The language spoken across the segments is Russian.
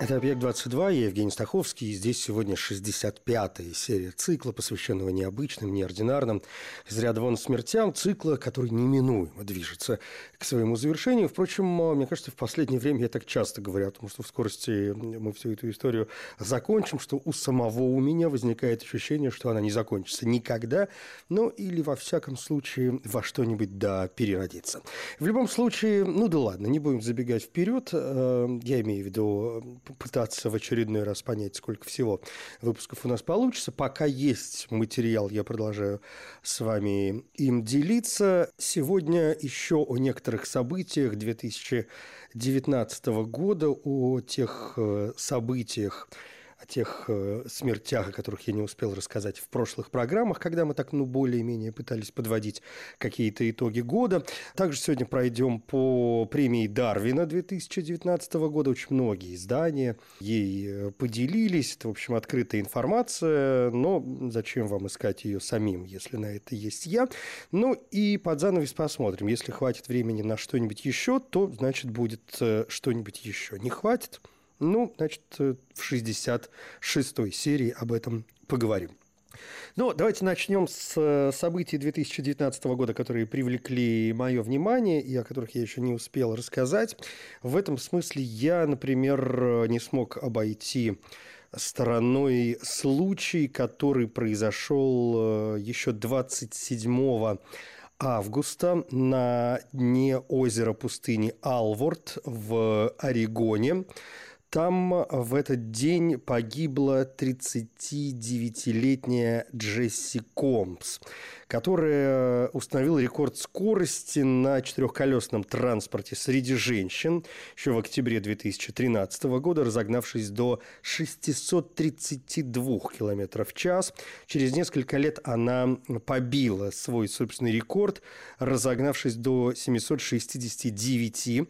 Это «Объект-22», я Евгений Стаховский, и здесь сегодня 65-я серия цикла, посвященного необычным, неординарным, из ряда вон смертям, цикла, который неминуемо движется к своему завершению. Впрочем, мне кажется, в последнее время я так часто говорю о том, что в скорости мы всю эту историю закончим, что у самого у меня возникает ощущение, что она не закончится никогда, ну или, во всяком случае, во что-нибудь да переродится. В любом случае, ну да ладно, не будем забегать вперед, э, я имею в виду пытаться в очередной раз понять, сколько всего выпусков у нас получится. Пока есть материал, я продолжаю с вами им делиться. Сегодня еще о некоторых событиях 2019 года, о тех э, событиях, о тех э, смертях, о которых я не успел рассказать в прошлых программах, когда мы так, ну, более-менее пытались подводить какие-то итоги года. Также сегодня пройдем по премии Дарвина 2019 года. Очень многие издания ей э, поделились. Это, в общем, открытая информация, но зачем вам искать ее самим, если на это есть я? Ну и под занавес посмотрим. Если хватит времени на что-нибудь еще, то, значит, будет э, что-нибудь еще. Не хватит – ну, значит, э, в 66-й серии об этом поговорим. Ну, давайте начнем с э, событий 2019 года, которые привлекли мое внимание и о которых я еще не успел рассказать. В этом смысле я, например, не смог обойти стороной случай, который произошел э, еще 27 августа на дне озера пустыни Алворд в Орегоне. Там в этот день погибла 39-летняя Джесси Компс, которая установила рекорд скорости на четырехколесном транспорте среди женщин еще в октябре 2013 года, разогнавшись до 632 км в час. Через несколько лет она побила свой собственный рекорд, разогнавшись до 769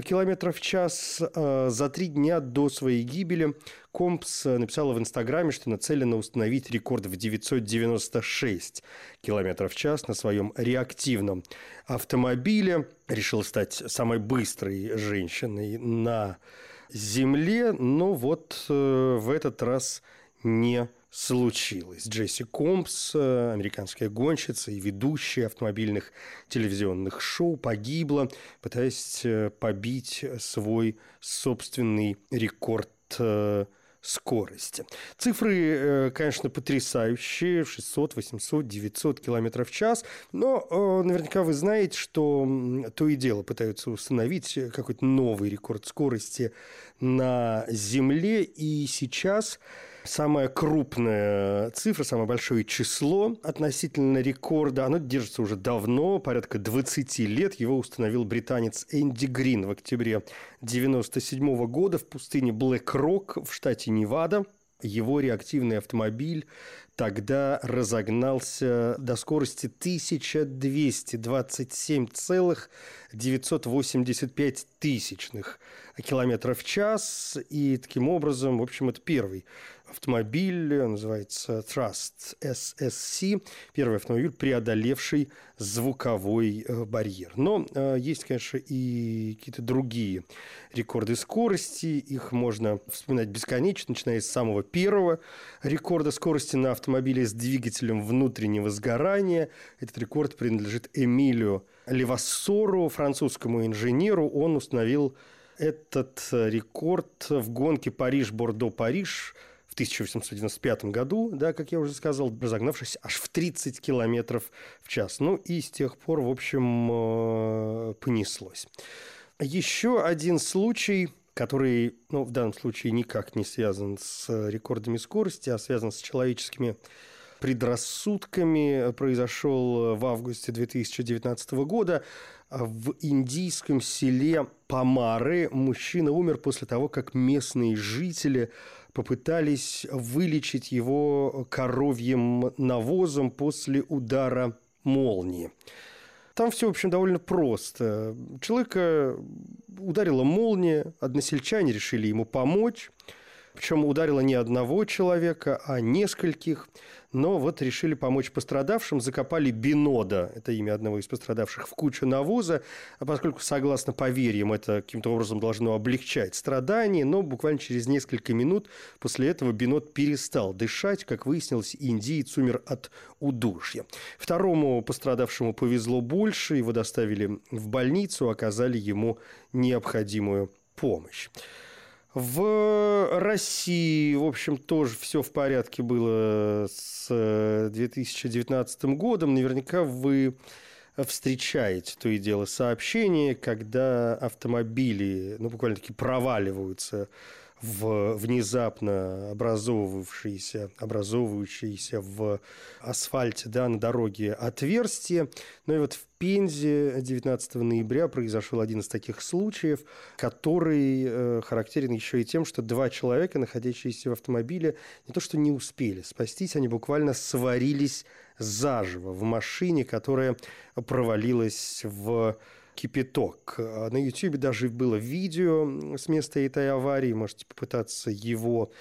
километров в час. Э, за три дня до своей гибели Компс написала в Инстаграме, что нацелена установить рекорд в 996 километров в час на своем реактивном автомобиле. Решила стать самой быстрой женщиной на Земле, но вот э, в этот раз не случилось. Джесси Компс, э, американская гонщица и ведущая автомобильных телевизионных шоу, погибла, пытаясь э, побить свой собственный рекорд э, скорости. Цифры, конечно, потрясающие. 600, 800, 900 километров в час. Но наверняка вы знаете, что то и дело пытаются установить какой-то новый рекорд скорости на Земле. И сейчас Самая крупная цифра, самое большое число относительно рекорда, оно держится уже давно, порядка 20 лет. Его установил британец Энди Грин в октябре 1997 года в пустыне Блэк-Рок в штате Невада. Его реактивный автомобиль тогда разогнался до скорости 1227,985 тысячных километров в час. И таким образом, в общем, это первый автомобиль, называется Trust SSC, первый автомобиль, преодолевший звуковой э, барьер. Но э, есть, конечно, и какие-то другие рекорды скорости, их можно вспоминать бесконечно, начиная с самого первого рекорда скорости на автомобиле с двигателем внутреннего сгорания. Этот рекорд принадлежит Эмилио Левассору, французскому инженеру. Он установил этот рекорд в гонке Париж-Бордо-Париж – в 1895 году, да, как я уже сказал, разогнавшись аж в 30 километров в час. Ну и с тех пор, в общем, э, понеслось. Еще один случай, который, ну, в данном случае никак не связан с рекордами скорости, а связан с человеческими предрассудками, произошел в августе 2019 года в индийском селе Памары. Мужчина умер после того, как местные жители попытались вылечить его коровьим навозом после удара молнии. Там все, в общем, довольно просто. Человека ударила молния, односельчане решили ему помочь. Причем ударила не одного человека, а нескольких. Но вот решили помочь пострадавшим, закопали Бинода, это имя одного из пострадавших, в кучу навоза, а поскольку, согласно поверьям, это каким-то образом должно облегчать страдания, но буквально через несколько минут после этого Бинод перестал дышать, как выяснилось, индиец умер от удушья. Второму пострадавшему повезло больше, его доставили в больницу, оказали ему необходимую помощь. В России, в общем, тоже все в порядке было с 2019 годом. Наверняка вы встречаете то и дело сообщения, когда автомобили, ну, буквально-таки проваливаются в внезапно образовывавшиеся, образовывающиеся в асфальте да, на дороге отверстия. Ну и вот в Пензе 19 ноября произошел один из таких случаев, который э, характерен еще и тем, что два человека, находящиеся в автомобиле, не то что не успели спастись, они буквально сварились заживо в машине, которая провалилась в кипяток. А на YouTube даже было видео с места этой аварии, можете попытаться его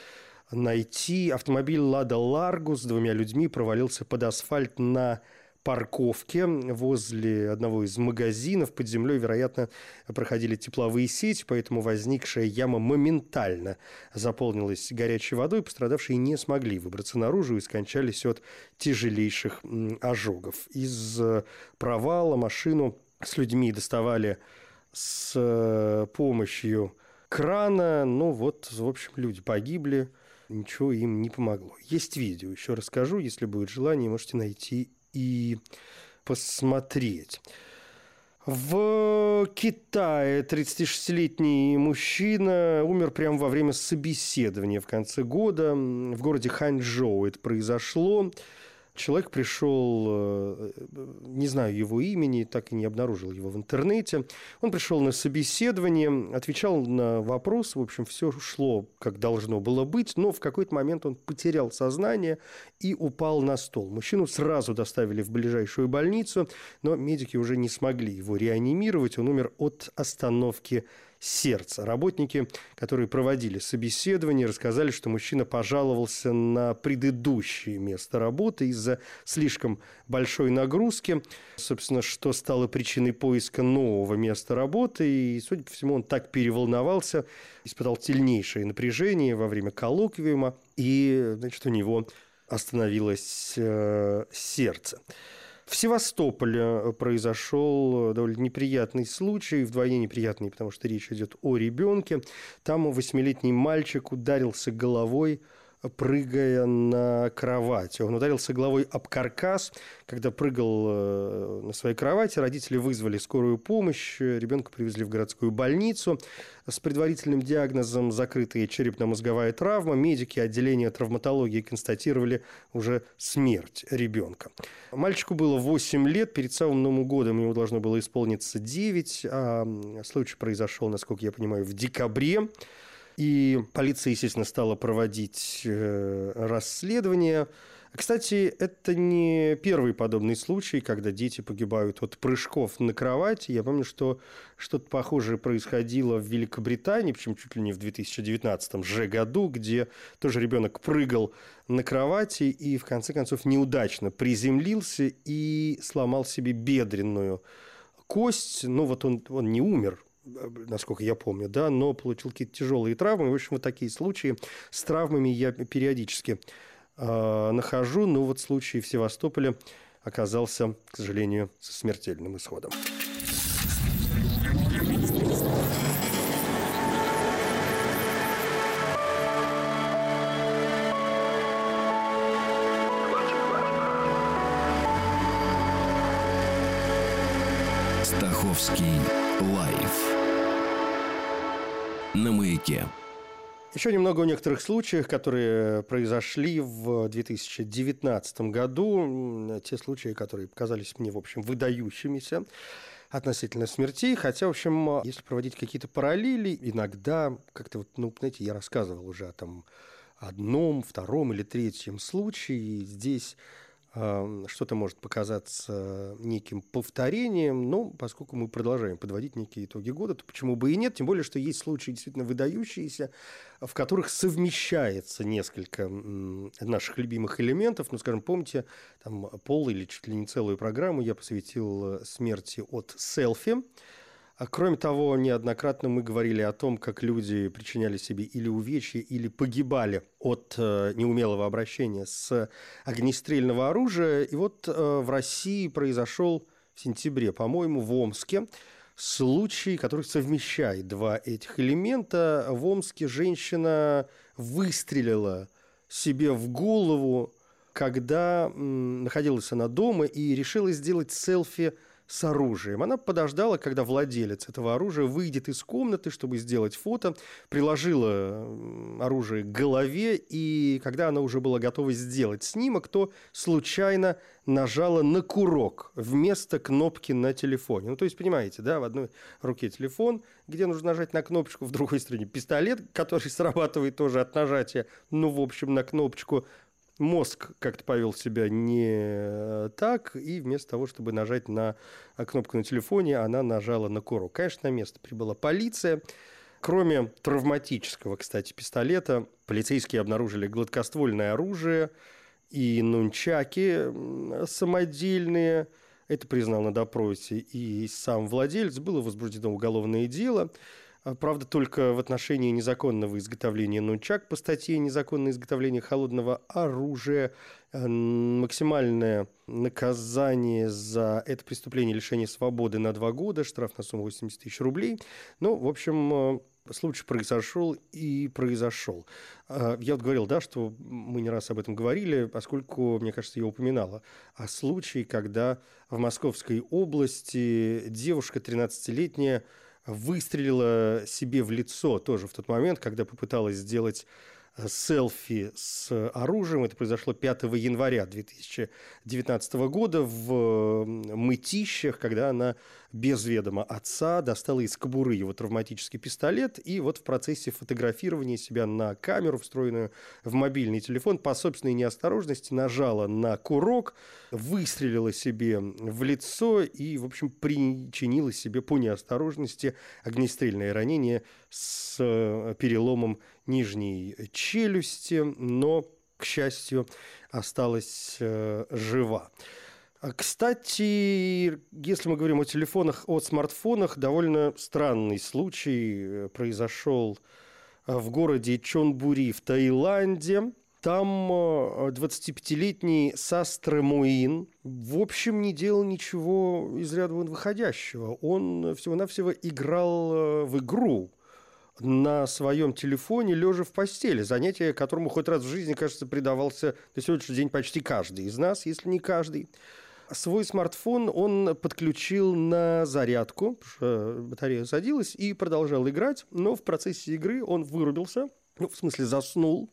найти. Автомобиль «Лада Ларгу» с двумя людьми провалился под асфальт на парковке возле одного из магазинов. Под землей, вероятно, проходили тепловые сети, поэтому возникшая яма моментально заполнилась горячей водой. Пострадавшие не смогли выбраться наружу и скончались от тяжелейших ожогов. Из провала машину с людьми доставали с э, помощью крана. Ну вот, в общем, люди погибли, ничего им не помогло. Есть видео, еще расскажу, если будет желание, можете найти и посмотреть. В Китае 36-летний мужчина умер прямо во время собеседования в конце года. В городе Ханчжоу это произошло. Человек пришел, э, не знаю его имени, так и не обнаружил его в интернете. Он пришел на собеседование, отвечал на вопрос, в общем, все шло, как должно было быть, но в какой-то момент он потерял сознание и упал на стол. Мужчину сразу доставили в ближайшую больницу, но медики уже не смогли его реанимировать, он умер от остановки. Работники, которые проводили собеседование, рассказали, что мужчина пожаловался на предыдущее место работы из-за слишком большой нагрузки, собственно, что стало причиной поиска нового места работы. И, судя по всему, он так переволновался, испытал сильнейшее напряжение во время коллоквиума, и, значит, у него остановилось э, сердце. В Севастополе э, произошел э, довольно неприятный случай, вдвойне неприятный, потому что речь идет о ребенке. Там восьмилетний мальчик ударился головой прыгая на кровать. Он ударился головой об каркас. Когда прыгал э, на своей кровати, родители вызвали скорую помощь. Ребенка привезли в городскую больницу с предварительным диагнозом закрытая черепно-мозговая травма. Медики отделения травматологии констатировали уже смерть ребенка. Мальчику было 8 лет. Перед самым Новым годом ему должно было исполниться 9. А случай произошел, насколько я понимаю, в декабре. И полиция, естественно, стала проводить э, расследование. Кстати, это не первый подобный случай, когда дети погибают от прыжков на кровати. Я помню, что что-то похожее происходило в Великобритании, причем чуть ли не в 2019 же году, где тоже ребенок прыгал на кровати и в конце концов неудачно приземлился и сломал себе бедренную кость. Ну вот он, он не умер, насколько я помню, да, но получил какие-то тяжелые травмы. В общем, вот такие случаи с травмами я периодически э, нахожу. Но вот случай в Севастополе оказался, к сожалению, со смертельным исходом. Стаховский на маяке. Еще немного о некоторых случаях, которые произошли в 2019 году. Те случаи, которые показались мне, в общем, выдающимися относительно смертей. Хотя, в общем, если проводить какие-то параллели, иногда как-то, вот, ну, знаете, я рассказывал уже о там одном, втором или третьем случае. Здесь что-то может показаться неким повторением, но поскольку мы продолжаем подводить некие итоги года, то почему бы и нет, тем более, что есть случаи действительно выдающиеся, в которых совмещается несколько наших любимых элементов. Ну, скажем, помните, там пол или чуть ли не целую программу я посвятил смерти от селфи. А кроме того, неоднократно мы говорили о том, как люди причиняли себе или увечья, или погибали от э, неумелого обращения с огнестрельного оружия. И вот э, в России произошел в сентябре, по-моему, в Омске случай, который совмещает два этих элемента. В Омске женщина выстрелила себе в голову, когда находилась она дома и решила сделать селфи – с оружием. Она подождала, когда владелец этого оружия выйдет из комнаты, чтобы сделать фото, приложила оружие к голове, и когда она уже была готова сделать снимок, то случайно нажала на курок вместо кнопки на телефоне. Ну, то есть, понимаете, да, в одной руке телефон, где нужно нажать на кнопочку, в другой стороне пистолет, который срабатывает тоже от нажатия, ну, в общем, на кнопочку мозг как-то повел себя не так, и вместо того, чтобы нажать на кнопку на телефоне, она нажала на курок. Конечно, на место прибыла полиция. Кроме травматического, кстати, пистолета, полицейские обнаружили гладкоствольное оружие и нунчаки самодельные. Это признал на допросе и сам владелец. Было возбуждено уголовное дело. А, правда, только в отношении незаконного изготовления нунчак по статье «Незаконное изготовление холодного оружия» э, максимальное наказание за это преступление лишения свободы на два года, штраф на сумму 80 тысяч рублей. Ну, в общем, э, случай произошел и произошел. А, я вот говорил, да, что мы не раз об этом говорили, поскольку, мне кажется, я упоминала о случае, когда в Московской области девушка 13-летняя выстрелила себе в лицо тоже в тот момент, когда попыталась сделать селфи с оружием. Это произошло 5 января 2019 года в Мытищах, когда она без ведома отца достала из кобуры его травматический пистолет и вот в процессе фотографирования себя на камеру, встроенную в мобильный телефон, по собственной неосторожности нажала на курок, выстрелила себе в лицо и, в общем, причинила себе по неосторожности огнестрельное ранение с э, переломом нижней челюсти, но, к счастью, осталась э, жива. А, кстати, если мы говорим о телефонах, о смартфонах, довольно странный случай э, произошел в городе Чонбури в Таиланде. Там 25-летний Састре Муин, в общем, не делал ничего из ряда вон выходящего. Он всего-навсего играл в игру на своем телефоне, лежа в постели. Занятие, которому хоть раз в жизни, кажется, предавался на сегодняшний день почти каждый из нас, если не каждый. Свой смартфон он подключил на зарядку, батарея садилась, и продолжал играть, но в процессе игры он вырубился, ну, в смысле заснул.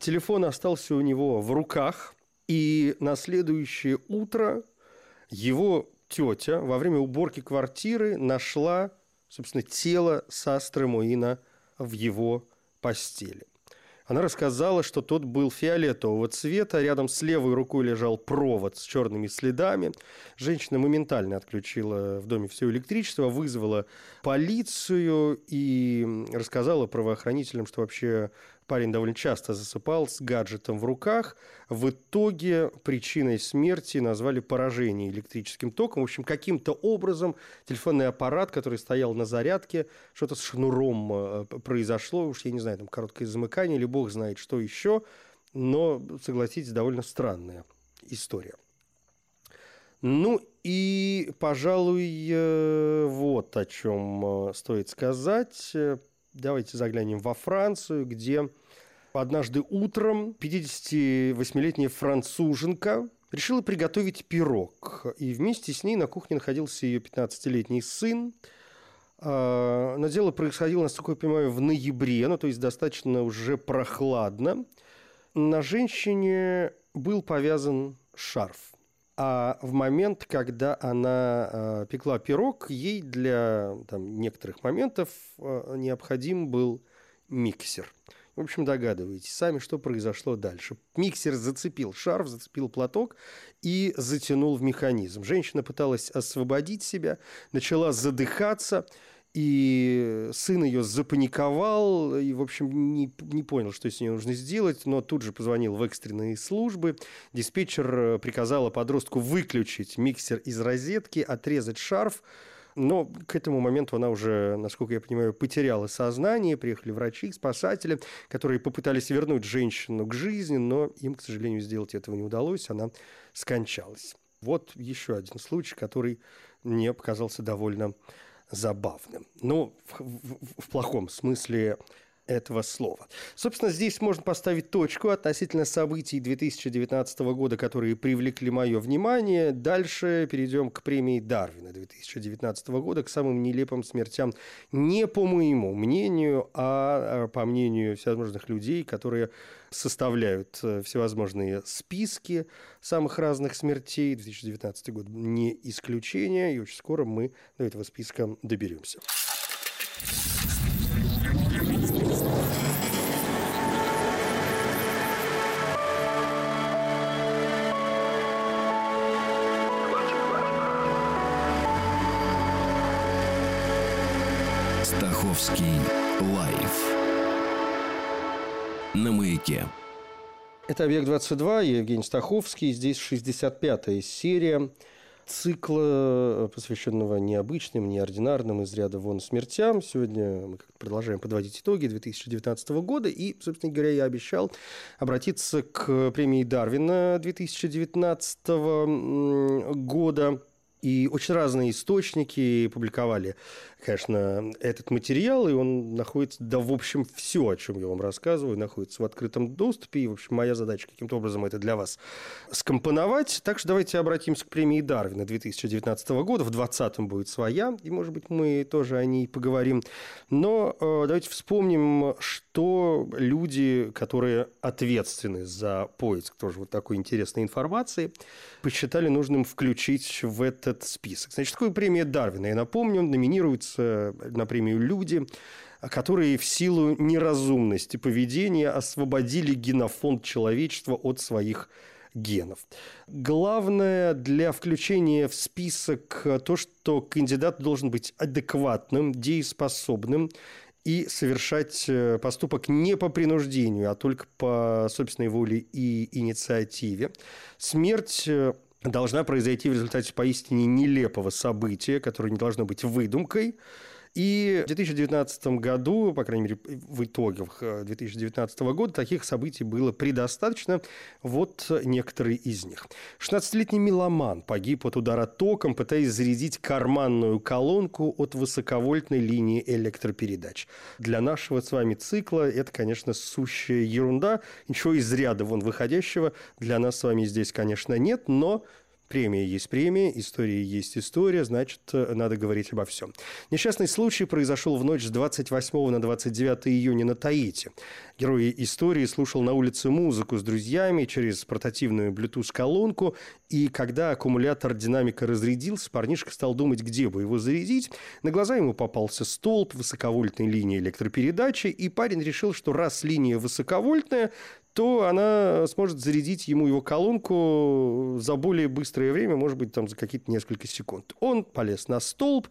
Телефон остался у него в руках, и на следующее утро его тетя во время уборки квартиры нашла собственно, тело Састры Муина в его постели. Она рассказала, что тот был фиолетового цвета, рядом с левой рукой лежал провод с черными следами. Женщина моментально отключила в доме все электричество, вызвала полицию и рассказала правоохранителям, что вообще Парень довольно часто засыпал с гаджетом в руках. В итоге причиной смерти назвали поражение электрическим током. В общем, каким-то образом телефонный аппарат, который стоял на зарядке, что-то с шнуром э, произошло. Уж я не знаю, там короткое замыкание или бог знает что еще. Но, согласитесь, довольно странная история. Ну и, пожалуй, э, вот о чем э, стоит сказать. Давайте заглянем во Францию, где однажды утром 58-летняя француженка решила приготовить пирог. И вместе с ней на кухне находился ее 15-летний сын. А, но дело происходило, насколько я понимаю, в ноябре, ну, то есть достаточно уже прохладно. На женщине был повязан шарф. А в момент, когда она э, пекла пирог, ей для там, некоторых моментов э, необходим был миксер. В общем, догадываетесь сами, что произошло дальше. Миксер зацепил шарф, зацепил платок и затянул в механизм. Женщина пыталась освободить себя, начала задыхаться, и сын ее запаниковал и, в общем, не, не понял, что с ней нужно сделать, но тут же позвонил в экстренные службы. Диспетчер приказала подростку выключить миксер из розетки, отрезать шарф, но к этому моменту она уже, насколько я понимаю, потеряла сознание. Приехали врачи, спасатели, которые попытались вернуть женщину к жизни, но им, к сожалению, сделать этого не удалось. Она скончалась. Вот еще один случай, который мне показался довольно забавным. Ну, в, в, в плохом смысле этого слова. Собственно, здесь можно поставить точку относительно событий 2019 года, которые привлекли мое внимание. Дальше перейдем к премии Дарвина 2019 года, к самым нелепым смертям не по моему мнению, а, а по мнению всевозможных людей, которые составляют э, всевозможные списки самых разных смертей. 2019 год не исключение, и очень скоро мы до этого списка доберемся. Стаховский лайф на маяке. Это «Объект-22», я Евгений Стаховский. Здесь 65-я серия цикла, посвященного необычным, неординарным, из ряда вон смертям. Сегодня мы продолжаем подводить итоги 2019 года. И, собственно говоря, я обещал обратиться к премии Дарвина 2019 года. И очень разные источники публиковали конечно, этот материал, и он находится, да, в общем, все, о чем я вам рассказываю, находится в открытом доступе, и, в общем, моя задача каким-то образом это для вас скомпоновать. Так что давайте обратимся к премии Дарвина 2019 года. В 2020 будет своя, и, может быть, мы тоже о ней поговорим. Но э, давайте вспомним, что люди, которые ответственны за поиск тоже вот такой интересной информации, посчитали нужным включить в этот список. Значит, такое премия Дарвина, я напомню, номинируется на премию люди, которые в силу неразумности поведения освободили генофонд человечества от своих генов. Главное для включения в список то, что кандидат должен быть адекватным, дееспособным и совершать э, поступок не по принуждению, а только по собственной воле и инициативе. Смерть э, должна произойти в результате поистине нелепого события, которое не должно быть выдумкой. И в 2019 году, по крайней мере, в итогах 2019 года таких событий было предостаточно. Вот некоторые из них. 16-летний меломан погиб от удара током, пытаясь зарядить карманную колонку от высоковольтной линии электропередач. Для нашего с вами цикла это, конечно, сущая ерунда. Ничего из ряда вон выходящего для нас с вами здесь, конечно, нет, но Премия есть премия, история есть история, значит, э, надо говорить обо всем. Несчастный случай произошел в ночь с 28 на 29 июня на Таити. Герой истории слушал на улице музыку с друзьями через портативную Bluetooth-колонку, и когда аккумулятор динамика разрядился, парнишка стал думать, где бы его зарядить. На глаза ему попался столб высоковольтной линии электропередачи, и парень решил, что раз линия высоковольтная, то она сможет зарядить ему его колонку за более быстрое время, может быть, там за какие-то несколько секунд. Он полез на столб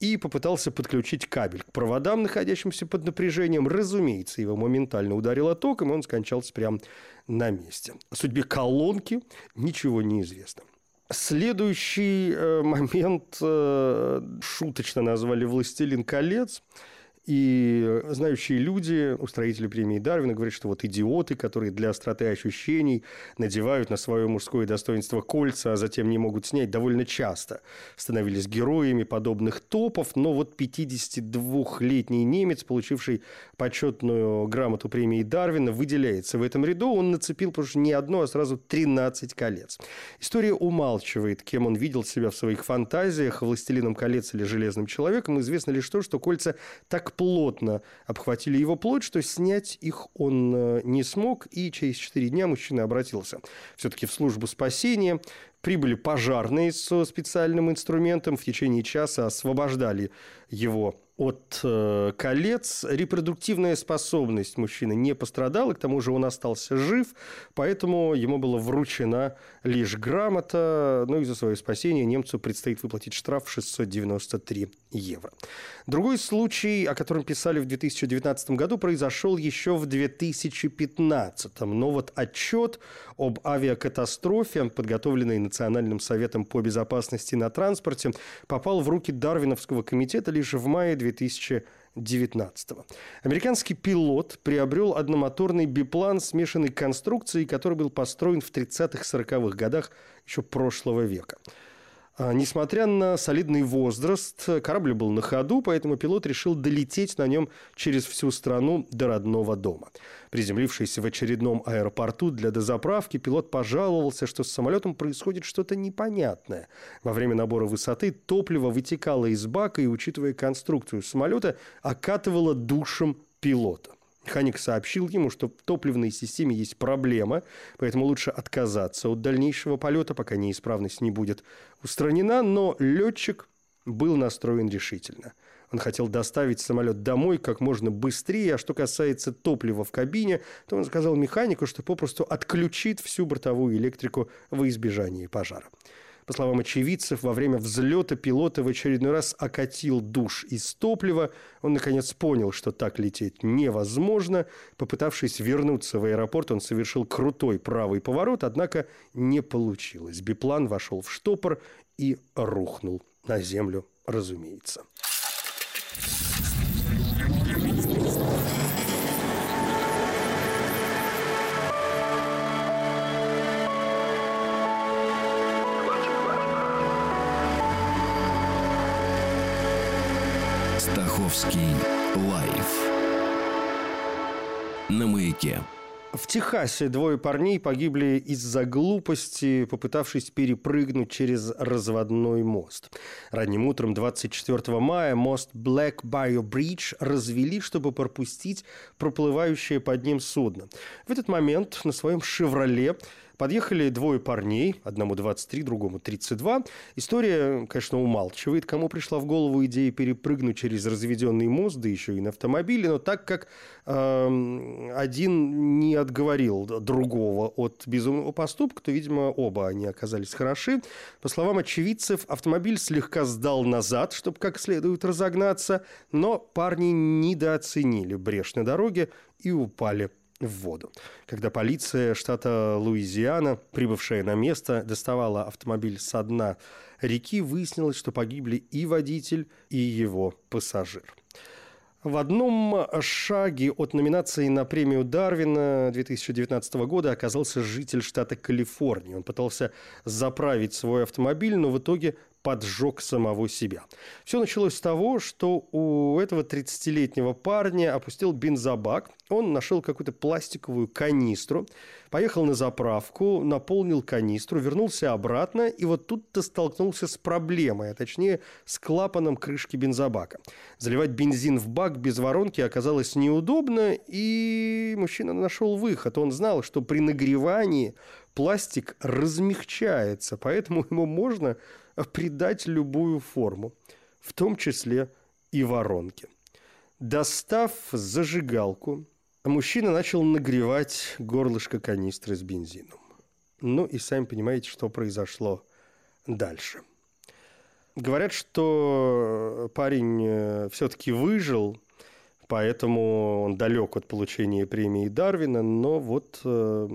и попытался подключить кабель к проводам, находящимся под напряжением. Разумеется, его моментально ударило током, и он скончался прямо на месте. О судьбе колонки ничего не известно. Следующий э, момент э, шуточно назвали «Властелин колец». И знающие люди, устроители премии Дарвина, говорят, что вот идиоты, которые для остроты ощущений надевают на свое мужское достоинство кольца, а затем не могут снять, довольно часто становились героями подобных топов. Но вот 52-летний немец, получивший почетную грамоту премии Дарвина, выделяется в этом ряду. Он нацепил, потому не одно, а сразу 13 колец. История умалчивает, кем он видел себя в своих фантазиях, властелином колец или железным человеком. Известно лишь то, что кольца так плотно обхватили его плоть, что снять их он э, не смог, и через 4 дня мужчина обратился все-таки в службу спасения. Прибыли пожарные со специальным инструментом, в течение часа освобождали его от э, колец. Репродуктивная способность мужчины не пострадала, к тому же он остался жив, поэтому ему была вручена лишь грамота. Ну и за свое спасение немцу предстоит выплатить штраф 693 евро. Другой случай, о котором писали в 2019 году, произошел еще в 2015. Но вот отчет об авиакатастрофе, подготовленный Национальным советом по безопасности на транспорте, попал в руки Дарвиновского комитета лишь в мае 2019 2019 Американский пилот приобрел одномоторный биплан смешанной конструкции, который был построен в 30-40-х годах еще прошлого века. А, несмотря на солидный возраст, корабль был на ходу, поэтому пилот решил долететь на нем через всю страну до родного дома. Приземлившись в очередном аэропорту для дозаправки, пилот пожаловался, что с самолетом происходит что-то непонятное. Во время набора высоты топливо вытекало из бака и, учитывая конструкцию самолета, окатывало душем пилота. Механик сообщил ему, что в топливной системе есть проблема, поэтому лучше отказаться от дальнейшего полета, пока неисправность не будет устранена, но летчик был настроен решительно. Он хотел доставить самолет домой как можно быстрее, а что касается топлива в кабине, то он сказал механику, что попросту отключит всю бортовую электрику во избежание пожара. По словам очевидцев, во время взлета пилота в очередной раз окатил душ из топлива. Он, наконец, понял, что так лететь невозможно. Попытавшись вернуться в аэропорт, он совершил крутой правый поворот, однако не получилось. Биплан вошел в штопор и рухнул на землю, разумеется. Стаховский лайф на маяке. В Техасе двое парней погибли из-за глупости, попытавшись перепрыгнуть через разводной мост. Ранним утром 24 мая мост Black Bayou Bridge развели, чтобы пропустить проплывающее под ним судно. В этот момент на своем «Шевроле» Подъехали двое парней, одному 23, другому 32. История, конечно, умалчивает, кому пришла в голову идея перепрыгнуть через разведенный мост, да еще и на автомобиле, но так как э, один не отговорил другого от безумного поступка, то, видимо, оба они оказались хороши. По словам очевидцев, автомобиль слегка сдал назад, чтобы как следует разогнаться, но парни недооценили брешь на дороге и упали в воду. Когда полиция штата Луизиана, прибывшая на место, доставала автомобиль со дна реки, выяснилось, что погибли и водитель, и его пассажир. В одном шаге от номинации на премию Дарвина 2019 года оказался житель штата Калифорния. Он пытался заправить свой автомобиль, но в итоге поджег самого себя. Все началось с того, что у этого 30-летнего парня опустил бензобак. Он нашел какую-то пластиковую канистру, поехал на заправку, наполнил канистру, вернулся обратно, и вот тут-то столкнулся с проблемой, а точнее с клапаном крышки бензобака. Заливать бензин в бак без воронки оказалось неудобно, и мужчина нашел выход. Он знал, что при нагревании пластик размягчается, поэтому ему можно придать любую форму, в том числе и воронки. Достав зажигалку, мужчина начал нагревать горлышко канистры с бензином. Ну и сами понимаете, что произошло дальше. Говорят, что парень э, все-таки выжил, поэтому он далек от получения премии Дарвина, но вот э,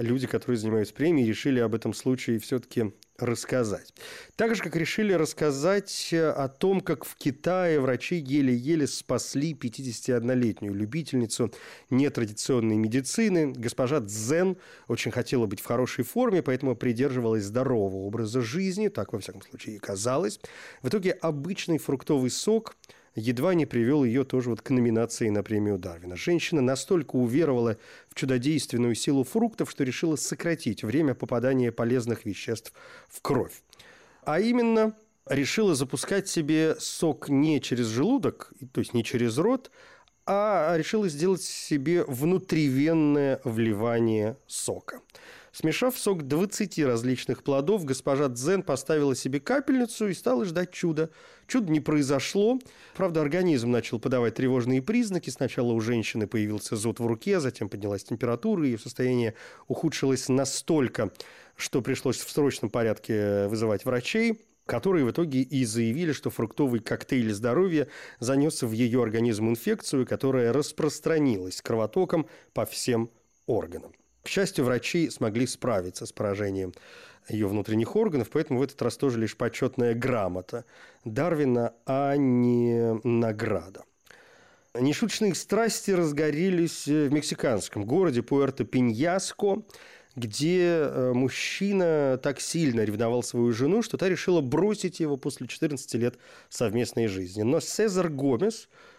люди, которые занимаются премией, решили об этом случае все-таки рассказать. Так же, как решили рассказать э, о том, как в Китае врачи еле-еле спасли 51-летнюю любительницу нетрадиционной медицины. Госпожа Цзен очень хотела быть в хорошей форме, поэтому придерживалась здорового образа жизни, так, во всяком случае, и казалось. В итоге обычный фруктовый сок – едва не привел ее тоже вот к номинации на премию Дарвина. Женщина настолько уверовала в чудодейственную силу фруктов, что решила сократить время попадания полезных веществ в кровь. А именно решила запускать себе сок не через желудок, то есть не через рот, а решила сделать себе внутривенное вливание сока. Смешав сок 20 различных плодов, госпожа Дзен поставила себе капельницу и стала ждать чуда. Чудо не произошло. Правда, организм начал подавать тревожные признаки. Сначала у женщины появился зуд в руке, затем поднялась температура, и состояние ухудшилось настолько, что пришлось в срочном порядке вызывать врачей которые в итоге и заявили, что фруктовый коктейль здоровья занес в ее организм инфекцию, которая распространилась кровотоком по всем органам. К счастью, врачи смогли справиться с поражением ее внутренних органов, поэтому в этот раз тоже лишь почетная грамота Дарвина, а не награда. Нешуточные страсти разгорелись в мексиканском городе Пуэрто-Пиньяско, где э, мужчина так сильно ревновал свою жену, что та решила бросить его после 14 лет совместной жизни. Но Сезар Гомес, э,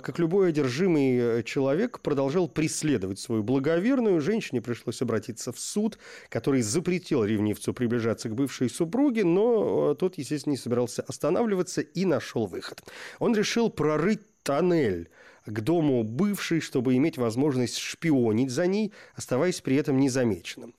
как любой одержимый э, человек, продолжал преследовать свою благоверную. Женщине пришлось обратиться в суд, который запретил ревнивцу приближаться к бывшей супруге, но тот, естественно, не собирался останавливаться и нашел выход. Он решил прорыть тоннель к дому бывшей, чтобы иметь возможность шпионить за ней, оставаясь при этом незамеченным.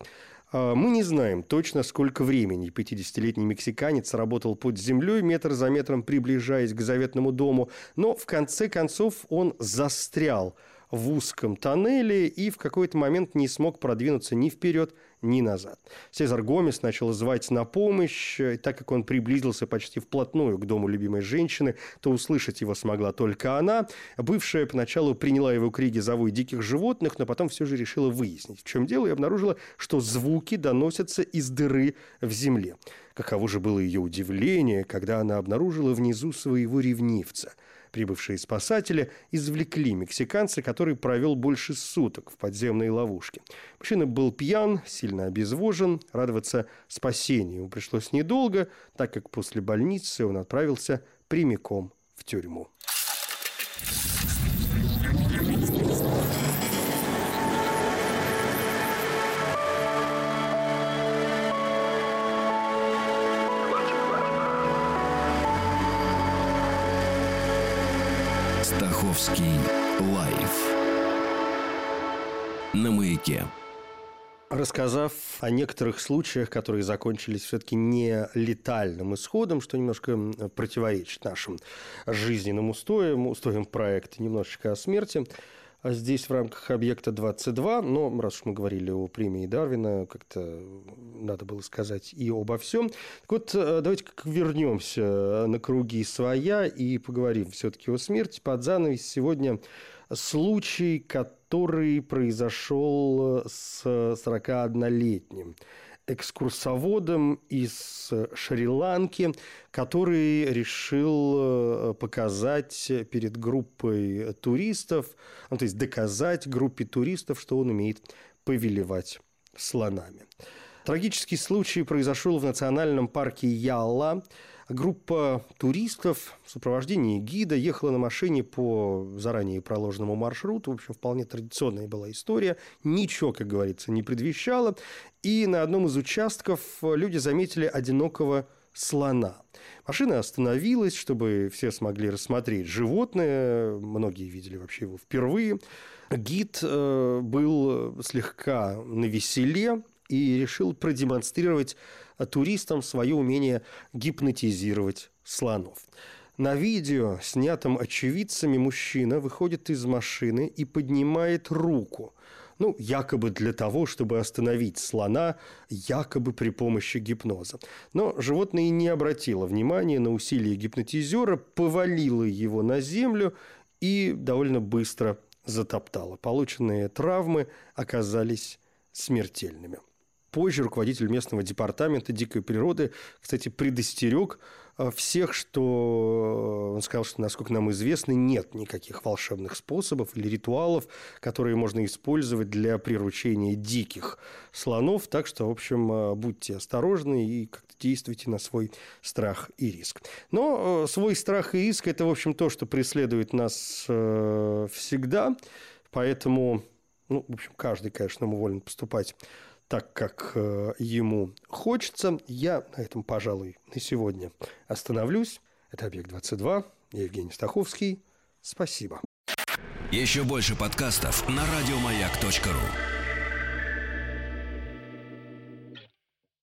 А, мы не знаем точно, сколько времени 50-летний мексиканец работал под землей, метр за метром приближаясь к заветному дому, но в конце концов он застрял в узком тоннеле и в какой-то момент не смог продвинуться ни вперед, ни назад. Сезар Гомес начал звать на помощь, и так как он приблизился почти вплотную к дому любимой женщины, то услышать его смогла только она. Бывшая поначалу приняла его крики за вой диких животных, но потом все же решила выяснить, в чем дело, и обнаружила, что звуки доносятся из дыры в земле. Каково же было ее удивление, когда она обнаружила внизу своего ревнивца – Прибывшие спасатели извлекли мексиканца, который провел больше суток в подземной ловушке. Мужчина был пьян, сильно обезвожен. Радоваться спасению ему пришлось недолго, так как после больницы он отправился прямиком в тюрьму. Стаховский лайф на маяке. Рассказав о некоторых случаях, которые закончились все-таки не летальным исходом, что немножко противоречит нашим жизненным устоям, устоям проекта, немножечко о смерти, а здесь в рамках объекта 22, но раз уж мы говорили о премии Дарвина, как-то надо было сказать и обо всем. Так вот, э, давайте как вернемся на круги своя и поговорим все-таки о смерти. Под занавес сегодня случай, который произошел с 41-летним экскурсоводом из Шри-Ланки, который решил э, показать перед группой туристов, ну, то есть доказать группе туристов, что он умеет повелевать слонами. Трагический случай произошел в национальном парке Ялла. Группа туристов в сопровождении гида ехала на машине по заранее проложенному маршруту. В общем, вполне традиционная была история. Ничего, как говорится, не предвещало. И на одном из участков люди заметили одинокого слона. Машина остановилась, чтобы все смогли рассмотреть животное. Многие видели вообще его впервые. Гид э, был слегка на веселе и решил продемонстрировать туристам свое умение гипнотизировать слонов. На видео, снятом очевидцами, мужчина выходит из машины и поднимает руку. Ну, якобы для того, чтобы остановить слона, якобы при помощи гипноза. Но животное не обратило внимания на усилия гипнотизера, повалило его на землю и довольно быстро затоптало. Полученные травмы оказались смертельными. Позже руководитель местного департамента дикой природы, кстати, предостерег э, всех, что э, он сказал, что, насколько нам известно, нет никаких волшебных способов или ритуалов, которые можно использовать для приручения диких слонов. Так что, в общем, э, будьте осторожны и как-то действуйте на свой страх и риск. Но свой страх и риск – это, в общем, то, что преследует нас всегда. Поэтому, ну, в общем, каждый, конечно, волен поступать так, как э, ему хочется. Я на этом, пожалуй, на сегодня остановлюсь. Это «Объект-22». Я Евгений Стаховский. Спасибо. Еще больше подкастов на радиомаяк.ру